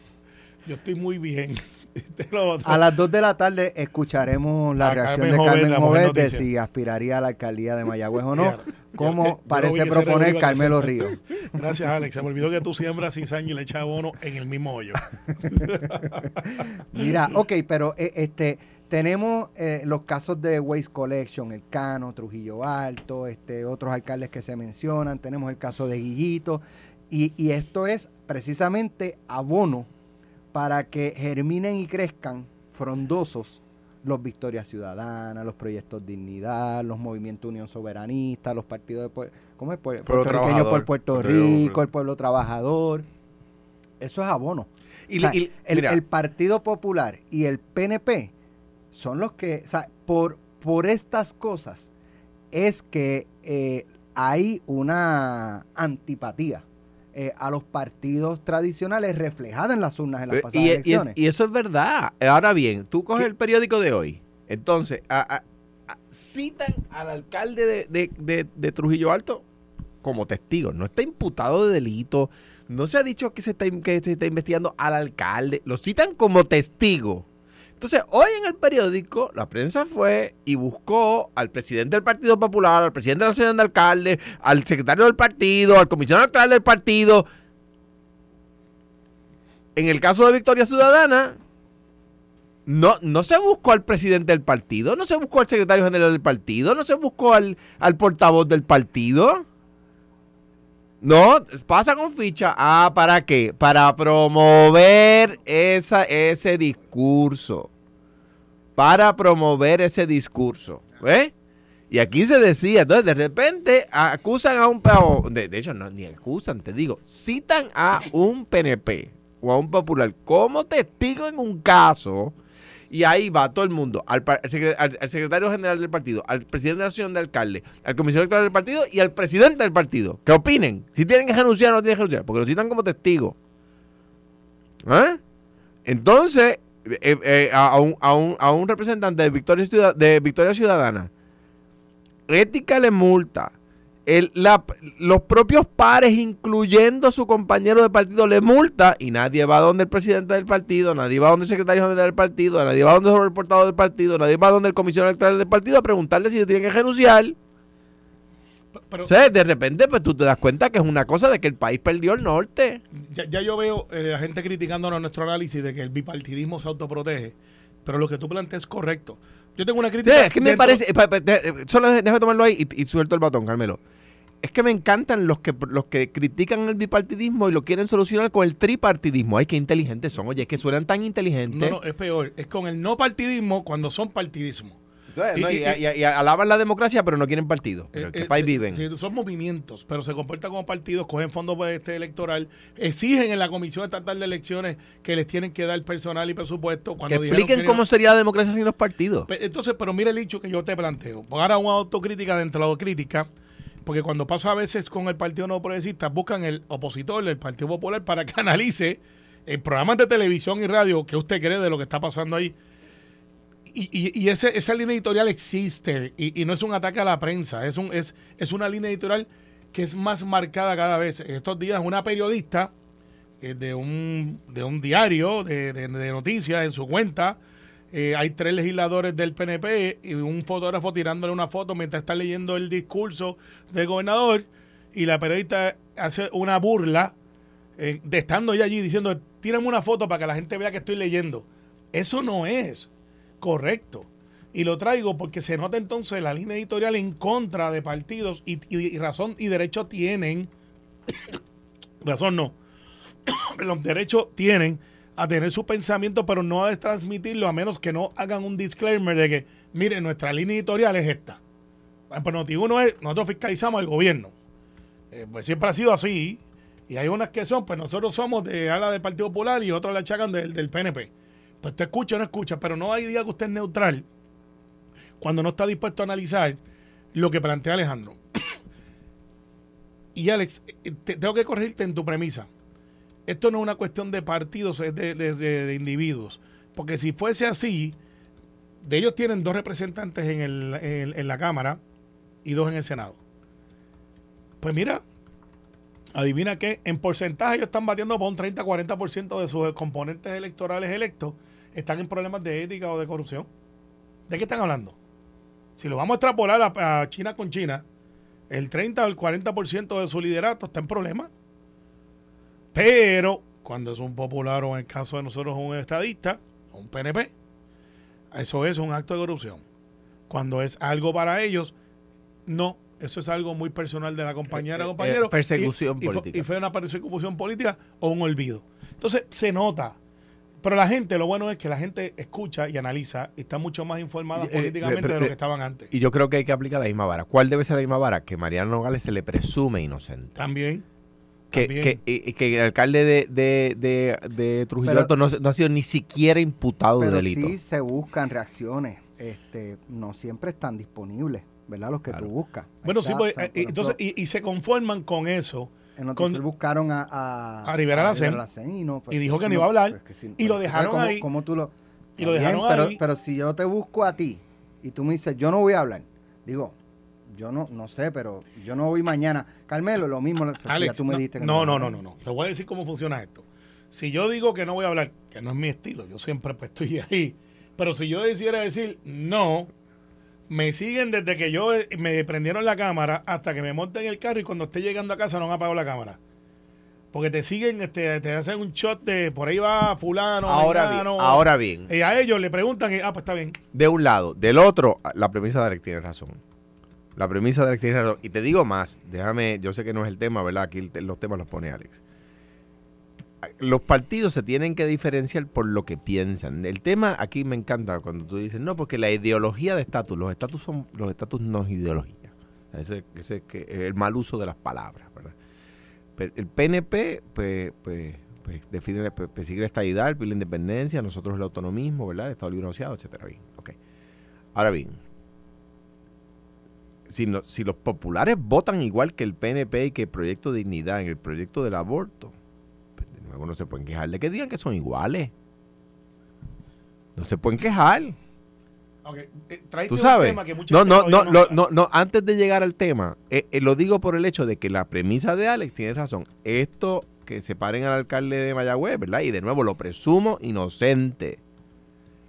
Yo estoy muy bien. [LAUGHS] A las 2 de la tarde escucharemos la reacción Carmen de Carmen Jovet de noticia. si aspiraría a la alcaldía de Mayagüez o no, Claro. Yo- yo como parece proponer Carmelo Ríos. [LAUGHS] Gracias, Alex. Se me olvidó que tú siembras cizaña y le echas abono en el mismo hoyo. [LAUGHS] Mira, ok, pero eh, este tenemos eh, los casos de Waste Collection, el Cano, Trujillo Alto, este, otros alcaldes que se mencionan, tenemos el caso de Guillito, y, y esto es precisamente abono para que germinen y crezcan frondosos los Victorias Ciudadanas, los proyectos Dignidad, los movimientos Unión Soberanista, los partidos de ¿cómo es? Pue- Pueblo puertorriqueños por. Puerto Rico, el pueblo trabajador. Eso es abono. Y, O sea, y- el, mira, el Partido Popular y el PNP son los que, o sea, por, por estas cosas es que eh, hay una antipatía eh, a los partidos tradicionales reflejada en las urnas en las Eh, pasadas y, elecciones. y eso es verdad. Ahora bien, tú coges ¿Qué? el periódico de hoy. Entonces, a- a- a- citan al alcalde de, de- de- de Trujillo Alto como testigo. No está imputado de delito. No se ha dicho que se está, que se está investigando al alcalde. Lo citan como testigo. Entonces, hoy en el periódico, la prensa fue y buscó al presidente del Partido Popular, al presidente de la Asociación de Alcaldes, al secretario del partido, al comisionado electoral del partido. En el caso de Victoria Ciudadana, no, no se buscó al presidente del partido, no se buscó al secretario general del partido, no se buscó al, al portavoz del partido. No, pasa con ficha. Ah, ¿para qué? Para promover esa, ese discurso. Para promover ese discurso. ¿Ves? Y aquí se decía, entonces de repente acusan a un... De, de hecho, no, ni acusan, te digo, citan a un PNP o a un popular como testigo en un caso y ahí va todo el mundo, al, al secre- al- al secretario general del partido, al presidente de la asociación de alcalde, al comisionado electoral del partido y al presidente del partido. Que opinen si tienen que renunciar o no tienen que renunciar, porque lo citan como testigo. ¿Eh? Entonces, eh, eh, a un, a un- a un representante de Victoria, Ciudad- de Victoria Ciudadana, ética le multa. El- la- los propios pares, incluyendo su compañero de partido, le multa y nadie va donde el presidente del partido, nadie va donde el secretario general del partido, nadie va donde el portavoz del partido, nadie va donde el comisionado electoral del partido a preguntarle si le tienen que renunciar. Pero O sea, de repente, pues tú te das cuenta que es una cosa de que el país perdió el norte. ya, ya yo veo eh, a gente criticándonos nuestro análisis de que el bipartidismo se autoprotege. Pero lo que tú planteas es correcto. Yo tengo una Sí, crítica. es que me dentro- parece. pa- pa- de- eh, Solo déjame tomarlo ahí y, y suelto el batón, Carmelo. Es que me encantan los que los que critican el bipartidismo y lo quieren solucionar con el tripartidismo. Ay, qué inteligentes son. Oye, es que suenan tan inteligentes. No, no, es peor. Es con el no partidismo cuando son partidismo. Entonces, no, y- y, y- y- y alaban la democracia, pero no quieren partido. Pero Eh, ¿en qué eh, país eh, viven? sí, son movimientos, pero se comportan como partidos, cogen fondos pues, este, electoral, exigen en la Comisión Estatal de Elecciones que les tienen que dar personal y presupuesto. que Cuando dijeron expliquen que cómo sería la democracia sin los partidos. Entonces, pero mira el dicho que yo te planteo. Ahora una autocrítica dentro de la autocrítica, porque cuando pasa a veces con el Partido No Progresista, buscan el opositor del Partido Popular para que [LAUGHS] analice en programas de televisión y radio que usted cree de lo que está pasando ahí. Y, y- y ese- esa línea editorial existe y, y no es un ataque a la prensa, es, un, es, es una línea editorial que es más marcada cada vez. Estos días una periodista eh, de, un, de un diario de, de- de noticias en su cuenta, eh, hay tres legisladores del PNP y un fotógrafo tirándole una foto mientras está leyendo el discurso del gobernador y la periodista hace una burla eh, de estando ella allí diciendo, tírame una foto para que la gente vea que estoy leyendo. Eso no es correcto. Y lo traigo porque se nota entonces la línea editorial en contra de partidos y, y razón y derecho tienen, [COUGHS] razón no, [COUGHS] los derechos tienen a tener su pensamiento, pero no a transmitirlo a menos que no hagan un disclaimer de que, mire, nuestra línea editorial es esta. Pues Noti1 es, nosotros fiscalizamos al gobierno. Eh, pues siempre ha sido así. Y hay unas que son, pues nosotros somos de ala del Partido Popular y otros la achacan del, del PNP. Pues usted escucha o no escucha, pero no hay día que usted es neutral cuando no está dispuesto a analizar lo que plantea Alejandro. [COUGHS] y Alex, eh, tengo que corregirte en tu premisa. Esto no es una cuestión de partidos, es de, de, individuos. Porque si fuese así, de ellos tienen dos representantes en, el, en la Cámara y dos en el Senado. Pues mira, adivina qué, en porcentaje ellos están batiendo por un 30-40% de sus componentes electorales electos están en problemas de ética o de corrupción. ¿De qué están hablando? Si lo vamos a extrapolar a, China con China, el 30 o el 40% de su liderato está en problemas. Pero cuando es un popular o en el caso de nosotros un estadista, un PNP, eso es un acto de corrupción. Cuando es algo para ellos, no eso es algo muy personal de la compañera o eh, eh, compañero. persecución política. y, fue una persecución política o un olvido. Entonces, se nota. Pero la gente, lo bueno es que la gente escucha y analiza y está mucho más informada eh, políticamente de lo que estaban antes. Y yo creo que hay que aplicar la misma vara. ¿Cuál debe ser la misma vara? Que Mariano Nogales se le presume inocente. También. Que, que, que, el alcalde de, de, de, Trujillo Alto no, ha sido ni siquiera imputado de delito. Sí se buscan reacciones. Este, no siempre están disponibles. ¿verdad? Los que tú buscas. Bueno, sí, pues, eh, entonces, y, se conforman con eso. En buscaron a, a, a Rivera Lacen, y, no, pues, y dijo que no iba a hablar. Pues y lo dejaron ahí. Como tú lo, y lo dejaron ahí. Pero si yo te busco a ti y tú me dices, yo no voy a hablar, digo, yo no, no sé, pero yo no voy mañana. Carmelo, lo mismo Alex, tú me no, dijiste. no, no, no, no, no. Te voy a decir cómo funciona esto. Si yo digo que no voy a hablar, que no es mi estilo, yo siempre pues, estoy [LAUGHS] ahí. Pero si yo decidiera decir no, me siguen desde que yo eh, me prendieron la cámara hasta que me monten en el carro y cuando esté llegando a casa no han apagado la cámara. Porque te siguen, este, te hacen un shot de por ahí va fulano. Ahora bien, ahora bien. Y a ellos le preguntan, y, ah, pues está bien. De un lado. Del otro, la premisa de Alex tiene razón. La premisa de Alex tiene. Y te digo más, déjame, yo sé que no es el tema, ¿verdad? Aquí los temas los pone Alex los partidos se tienen que diferenciar por lo que piensan. El tema aquí me encanta cuando tú dices, no, porque la ideología de estatus, los estatus son, los estatus no es ideología. Ese, ese es el mal uso de las palabras, ¿verdad? Pero el PNP, pues, pues, pues define, pues, persigue la estadidad, la independencia, nosotros el autonomismo, ¿verdad? El Estado libre asociado, etcétera. Bien, ok. Ahora bien, si, si los populares votan igual que el PNP y que el Proyecto de Dignidad en el proyecto del aborto, no se pueden quejar de que digan que son iguales. No se pueden quejar. Eh, Tú sabes. no, no, no, no, no, antes de llegar al tema, eh, eh, lo digo por el hecho de que la premisa de Alex tiene razón. Esto que separen al alcalde de Mayagüez, ¿verdad? Y de nuevo lo presumo inocente.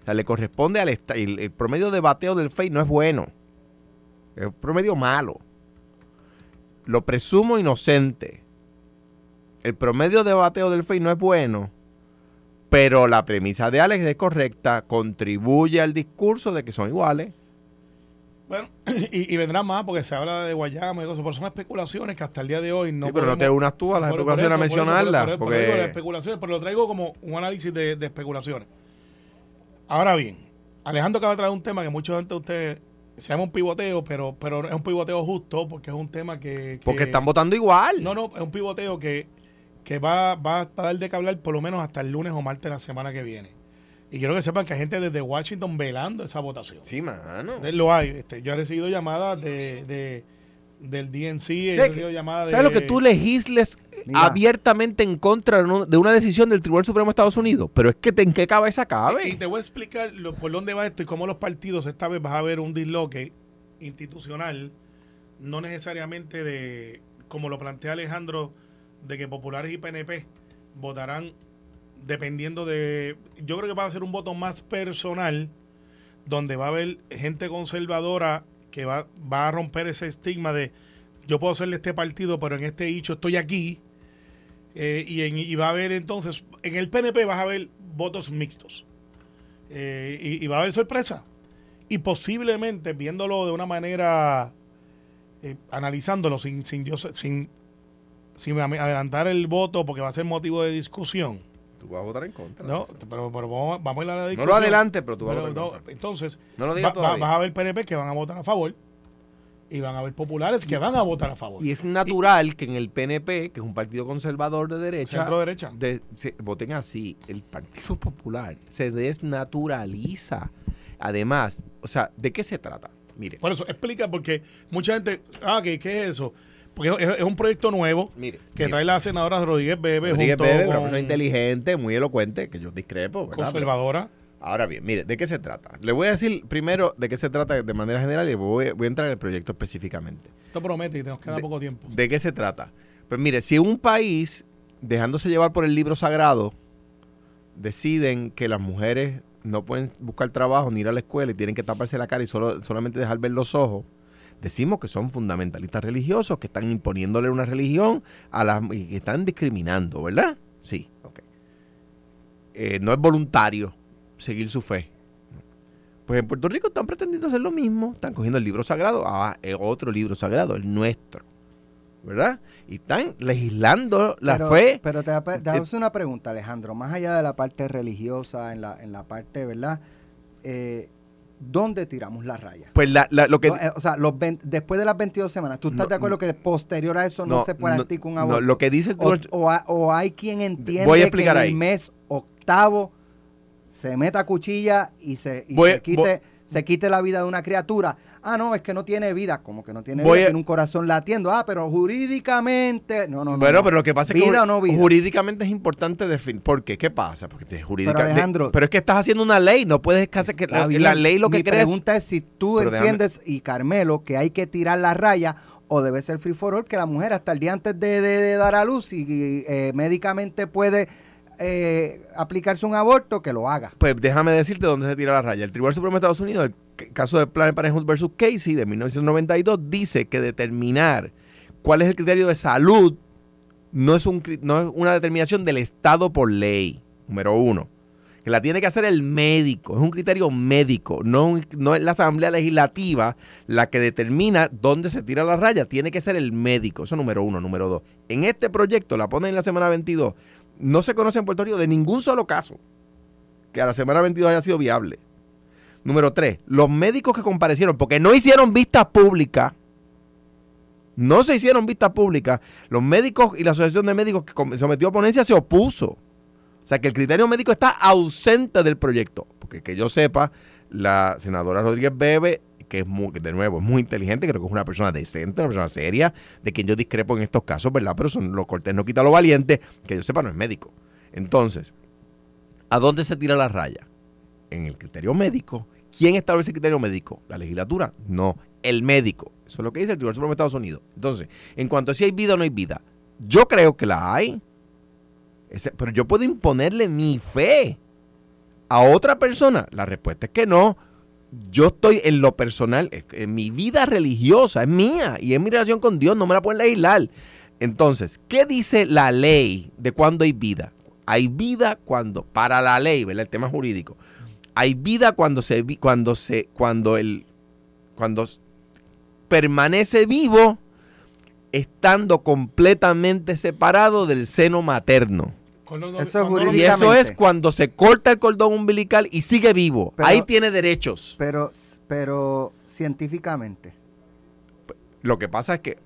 O sea, le corresponde al el, el promedio de bateo del FEI no es bueno. Es un promedio malo. Lo presumo inocente el promedio de bateo del FEI no es bueno, pero la premisa de Alex es correcta, contribuye al discurso de que son iguales. Bueno, [CLEARS THROAT] y, vendrá más porque se habla de Guayama y cosas, pero son especulaciones que hasta el día de hoy no. Sí, pero no te unas tú a las especulaciones a mencionarlas. porque... especulaciones, pero lo traigo como un análisis de, especulaciones. Ahora bien, Alejandro acaba de traer un tema que muchos de ustedes se llama un pivoteo, pero, pero es un pivoteo justo porque es un tema que, que, Porque están votando igual. No, no, es un pivoteo que que va, va a dar de que hablar por lo menos hasta el lunes o martes de la semana que viene. Y quiero que sepan que hay gente desde Washington velando esa votación. Sí, mano. Lo hay. Este, yo he recibido llamadas de, de del DNC, he recibido llamadas ¿Sabes lo que tú legisles abiertamente en contra de una decisión del Tribunal Supremo de Estados Unidos? Pero es que te, en qué cabeza cabe. Y, te voy a explicar por dónde va esto y cómo los partidos esta vez vas a ver un disloque institucional, no necesariamente de, como lo plantea Alejandro, de que populares y PNP votarán dependiendo de... Yo creo que va a ser un voto más personal, donde va a haber gente conservadora que va, va a romper ese estigma de yo puedo serle este partido, pero en este hecho estoy aquí. Eh, y, en, y, va a haber entonces, en el PNP vas a ver votos mixtos. Eh, y, y, va a haber sorpresa. y posiblemente viéndolo de una manera, eh, analizándolo sin, sin, yo, sin, sin adelantar el voto porque va a ser motivo de discusión. Tú vas a votar en contra. No, pero, pero vamos, vamos, a ir a la discusión. No lo adelante, pero tú vas a votar en no, contra. Entonces, No lo digas va- vas a ver PNP que van a votar a favor y van a haber populares que van a votar a favor. Y es natural que en el PNP, que es un partido conservador de derecha, Centro derecha. de- se- voten así. El Partido Popular se desnaturaliza. Además, o sea, ¿de qué se trata? Mire, Por eso, explica porque mucha gente, ah, ¿qué, qué es eso? Porque es, es un proyecto nuevo mire. que mire. trae la senadora Rodríguez Bebe Rodríguez junto Bebe, una persona inteligente, muy elocuente, que yo discrepo, ¿verdad? conservadora. Ahora bien, mire, ¿de qué se trata? Le voy a decir primero de qué se trata de manera general y voy, voy a entrar en el proyecto específicamente. Esto promete y nos queda De- poco tiempo. ¿De qué se trata? Pues mire, si un país, dejándose llevar por el libro sagrado, deciden que las mujeres no pueden buscar trabajo ni ir a la escuela y tienen que taparse la cara y solo, solamente dejar ver los ojos, decimos que son fundamentalistas religiosos, que están imponiéndole una religión a las y que están discriminando, ¿verdad? Sí, ok. Eh, no es voluntario seguir su fe. Pues en Puerto Rico están pretendiendo hacer lo mismo, están cogiendo el libro sagrado, ah, es otro libro sagrado, el nuestro, ¿verdad? Y están legislando la pero, fe. Pero te, te hago una pregunta, Alejandro. Más allá de la parte religiosa, en la, en la parte, ¿verdad? Eh, ¿Dónde tiramos la raya? Pues la- la- lo que... No, eh, o sea, los después de las 22 semanas, ¿tú estás No, de acuerdo que posterior a eso no, se practica un aborto? no, lo que dice el o, o ha- o hay quien entiende Voy a explicar que en ahí. el mes octavo se meta cuchilla y se, y Voy- se quite se quite la vida de una criatura. Ah, no, es que no tiene vida. Como que no tiene Voy vida, a- tiene un corazón latiendo. Ah, pero jurídicamente... No, no, no. Bueno, no. pero lo que pasa es que ¿Vida jur- o no vida? jurídicamente es importante definir. ¿Por qué? ¿Qué pasa? Porque te- jurídica- Pero, Alejandro- pero es que estás haciendo una ley, no puedes hacer que la, la ley lo que Mi crees. pregunta es si tú Pero déjame- entiendes, y Carmelo, que hay que tirar la raya o debe ser free for all, que la mujer hasta el día antes de, de- de dar a luz y eh, médicamente puede eh, aplicarse un aborto, que lo haga. Pues déjame decirte dónde se tira la raya. El Tribunal Supremo de Estados Unidos, el caso de Planned Parenthood versus Casey de 1992, dice que determinar cuál es el criterio de salud no es, un, no es una determinación del Estado por ley, número uno. Que la tiene que hacer el médico, es un criterio médico, no, no es la Asamblea Legislativa la que determina dónde se tira la raya, tiene que ser el médico, eso número uno. Número dos, en este proyecto, la ponen en la semana 22, no se conoce en Puerto Rico de ningún solo caso que a la semana 22 haya sido viable. Número 3, los médicos que comparecieron, porque no hicieron vistas públicas, no se hicieron vistas públicas, los médicos y la Asociación de Médicos que sometió a ponencia se opuso. O sea que el criterio médico está ausente del proyecto. Porque que yo sepa, la senadora Rodríguez Bebe, que es muy, de nuevo es muy inteligente, creo que es una persona decente, una persona seria, de quien yo discrepo en estos casos, ¿verdad? Pero son, lo cortés no quita lo valiente, que yo sepa no es médico. Entonces, ¿a dónde se tira la raya? En el criterio médico. ¿Quién establece el criterio médico? ¿La legislatura? No, el médico. Eso es lo que dice el Tribunal Supremo de Estados Unidos. Entonces, en cuanto a si hay vida o no hay vida, yo creo que la hay. Pero yo puedo imponerle mi fe a otra persona. La respuesta es que no. Yo estoy en lo personal, en mi vida religiosa, es mía y es mi relación con Dios, no me la pueden legislar. Entonces, ¿qué dice la ley de cuando hay vida? Hay vida cuando, para la ley, ¿verdad? El tema jurídico. Hay vida cuando se, cuando se, cuando el, cuando permanece vivo estando completamente separado del seno materno. Eso Y eso es cuando se corta el cordón umbilical y sigue vivo. Pero- Ahí tiene derechos. Pero, pero científicamente. Lo que pasa es que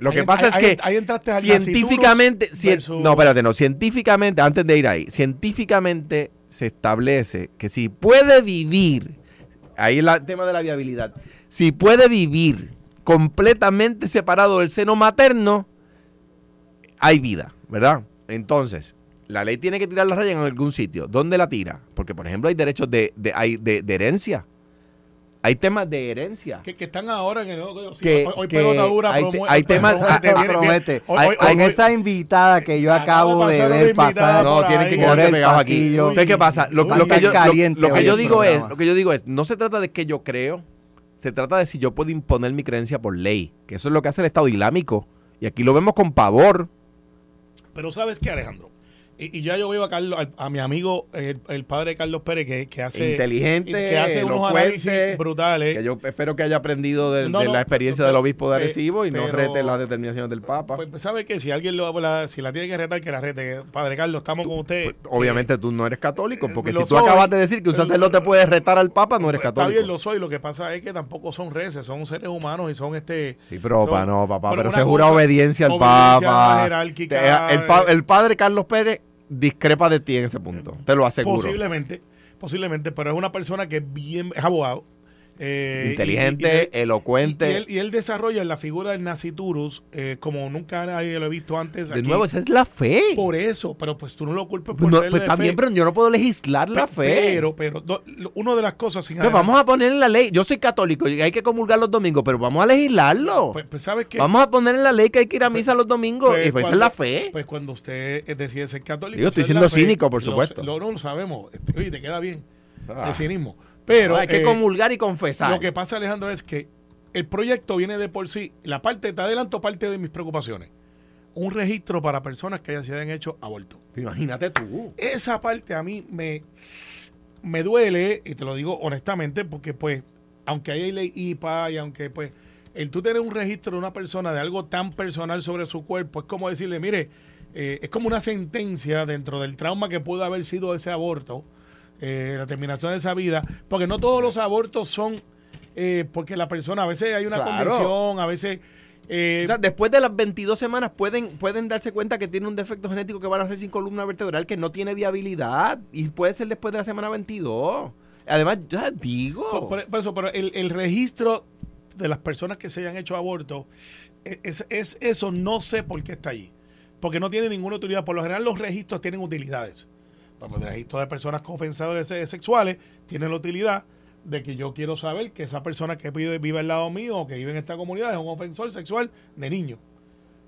lo ahí que pasa es que ahí entraste al científicamente cien- versus- no espérate no científicamente antes de ir ahí científicamente se establece que si puede vivir ahí el tema de la viabilidad si puede vivir completamente separado del seno materno hay vida verdad entonces la ley tiene que tirar la raya en algún sitio ¿dónde la tira? porque por ejemplo hay derechos de, de, hay de- de herencia hay temas de herencia que, que están ahora en el sí, Que- hoy, que pelota dura hay te- promueve- hay temas- ah, viene- promete. Con esa invitada que yo acabo de ver pasar No, tienen que quedarse pegados aquí. Entonces, ¿qué pasa? Lo, que yo, lo- caliente lo que hoy yo el digo es, lo que yo digo es, no se trata de que yo creo, se trata de si yo puedo imponer mi creencia por ley, que eso es lo que hace el Estado Islámico. Y aquí lo vemos con pavor. Pero ¿sabes qué, Alejandro? Y, y ya yo veo a Carlos, a, a mi amigo, el, el padre Carlos Pérez, que, que hace. Inteligente, que hace unos análisis brutales. Que yo espero que haya aprendido de, No, de no, la experiencia pero- del obispo de Arecibo y no pero- rete las determinaciones del Papa. Pues, pues, ¿sabe qué? Si alguien lo, la, si la tiene que retar, que la rete. Que, padre Carlos, estamos con usted. Pues, Obviamente tú no eres católico, porque Eh, si tú soy. acabas de decir que un sacerdote puede retar al Papa, no eres Está católico. bien, lo soy. Lo que pasa es que tampoco son reces, son seres humanos y son este. Sí, pero son- no, papá, pero, se jura obediencia al Papa. jerárquica, el, pa- eh, el padre Carlos Pérez discrepa de ti en ese punto, te lo aseguro. Posiblemente, posiblemente, pero es una persona que es bien, es abogado. Eh, Inteligente, y- y- y él- elocuente. Y él, y él desarrolla la figura del Naciturus eh, como nunca nadie lo he visto antes. De nuevo, esa es la fe. Por eso, pero pues tú no lo culpes por No, pues de también, fe. pero yo no puedo legislar la Pe- fe. Pero, pero, una de las cosas sin Entonces, vamos a poner en la ley. Yo soy católico y hay que comulgar los domingos, pero vamos a legislarlo. Pues, pues, ¿sabes qué? vamos a poner en la ley que hay que ir a misa los domingos. Pues, y pues esa es la fe. Pues cuando usted eh, decide ser católico. Digo, estoy siendo fe. cínico, por supuesto. Lo, no lo sabemos. Este, Oye, te queda bien Ah. el cinismo. Pero hay que eh, comulgar y confesar. lo que pasa, Alejandro, es que el proyecto viene de por sí. La parte, te adelanto parte de mis preocupaciones. Un registro para personas que ya se hayan hecho aborto. Imagínate tú. Esa parte a mí me, me duele, y te lo digo honestamente, porque pues, aunque hay ley IPA y aunque pues, el tú tener un registro de una persona de algo tan personal sobre su cuerpo, es como decirle, mire, eh, es como una sentencia dentro del trauma que pudo haber sido ese aborto, eh, la terminación de esa vida, porque no todos los abortos son eh, porque la persona, a veces hay una Claro. condición, a veces... eh, O sea, después de las 22 semanas pueden, pueden darse cuenta que tiene un defecto genético que van a ser sin columna vertebral que no tiene viabilidad y puede ser después de la semana 22. Además, ya digo. Por, por- por eso, pero el, el registro de las personas que se hayan hecho aborto, e- es, es eso, no sé por qué está allí. Porque no tiene ninguna utilidad. Por lo general, los registros tienen utilidades. Ejemplo, el registro de personas confesadores se- sexuales tiene la utilidad de que yo quiero saber que esa persona que vive, vive al lado mío o que vive en esta comunidad es un ofensor sexual de niños.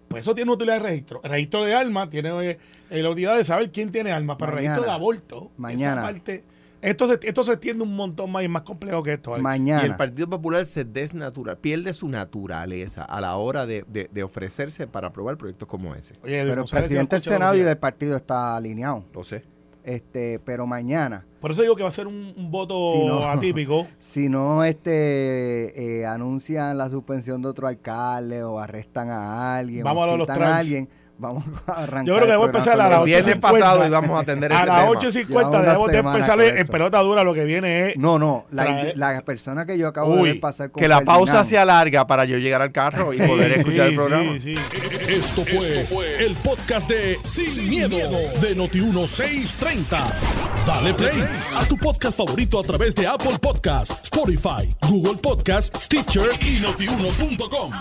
Pues eso tiene utilidad de registro. El registro de alma tiene eh, eh, la utilidad de saber quién tiene alma. Pero el Mañana. registro de aborto, Mañana. esa parte, esto se, esto se extiende un montón más y es más complejo que esto. Alex. Y el Mañana. Partido Popular se desnatura, pierde su naturaleza a la hora de, de- de ofrecerse para aprobar proyectos como ese. Oye, Pero el presidente del Senado y del partido está alineado. Lo sé. Este, pero mañana. Por eso digo que va a ser un, un voto Si no- [LAUGHS] atípico. si no este eh, anuncian la suspensión de otro alcalde o arrestan a alguien Vamos o a los a alguien, vamos a arrancar. Yo creo que voy a empezar a las los- El viernes 8:50. pasado íbamos a atender ese A las tema. 8.50 Llevamos una debemos de empezar en pelota dura. Lo que viene es. No, no, la, la persona que yo acabo de Uy, pasar con Que la pausa Ferdinand, sea larga para yo llegar al carro y poder Sí, escuchar el programa. sí, sí. Esto fue, el podcast de Sin, miedo, de Noti1630. Dale play a tu podcast favorito a través de Apple Podcasts, Spotify, Google Podcasts, Stitcher y notiuno.com.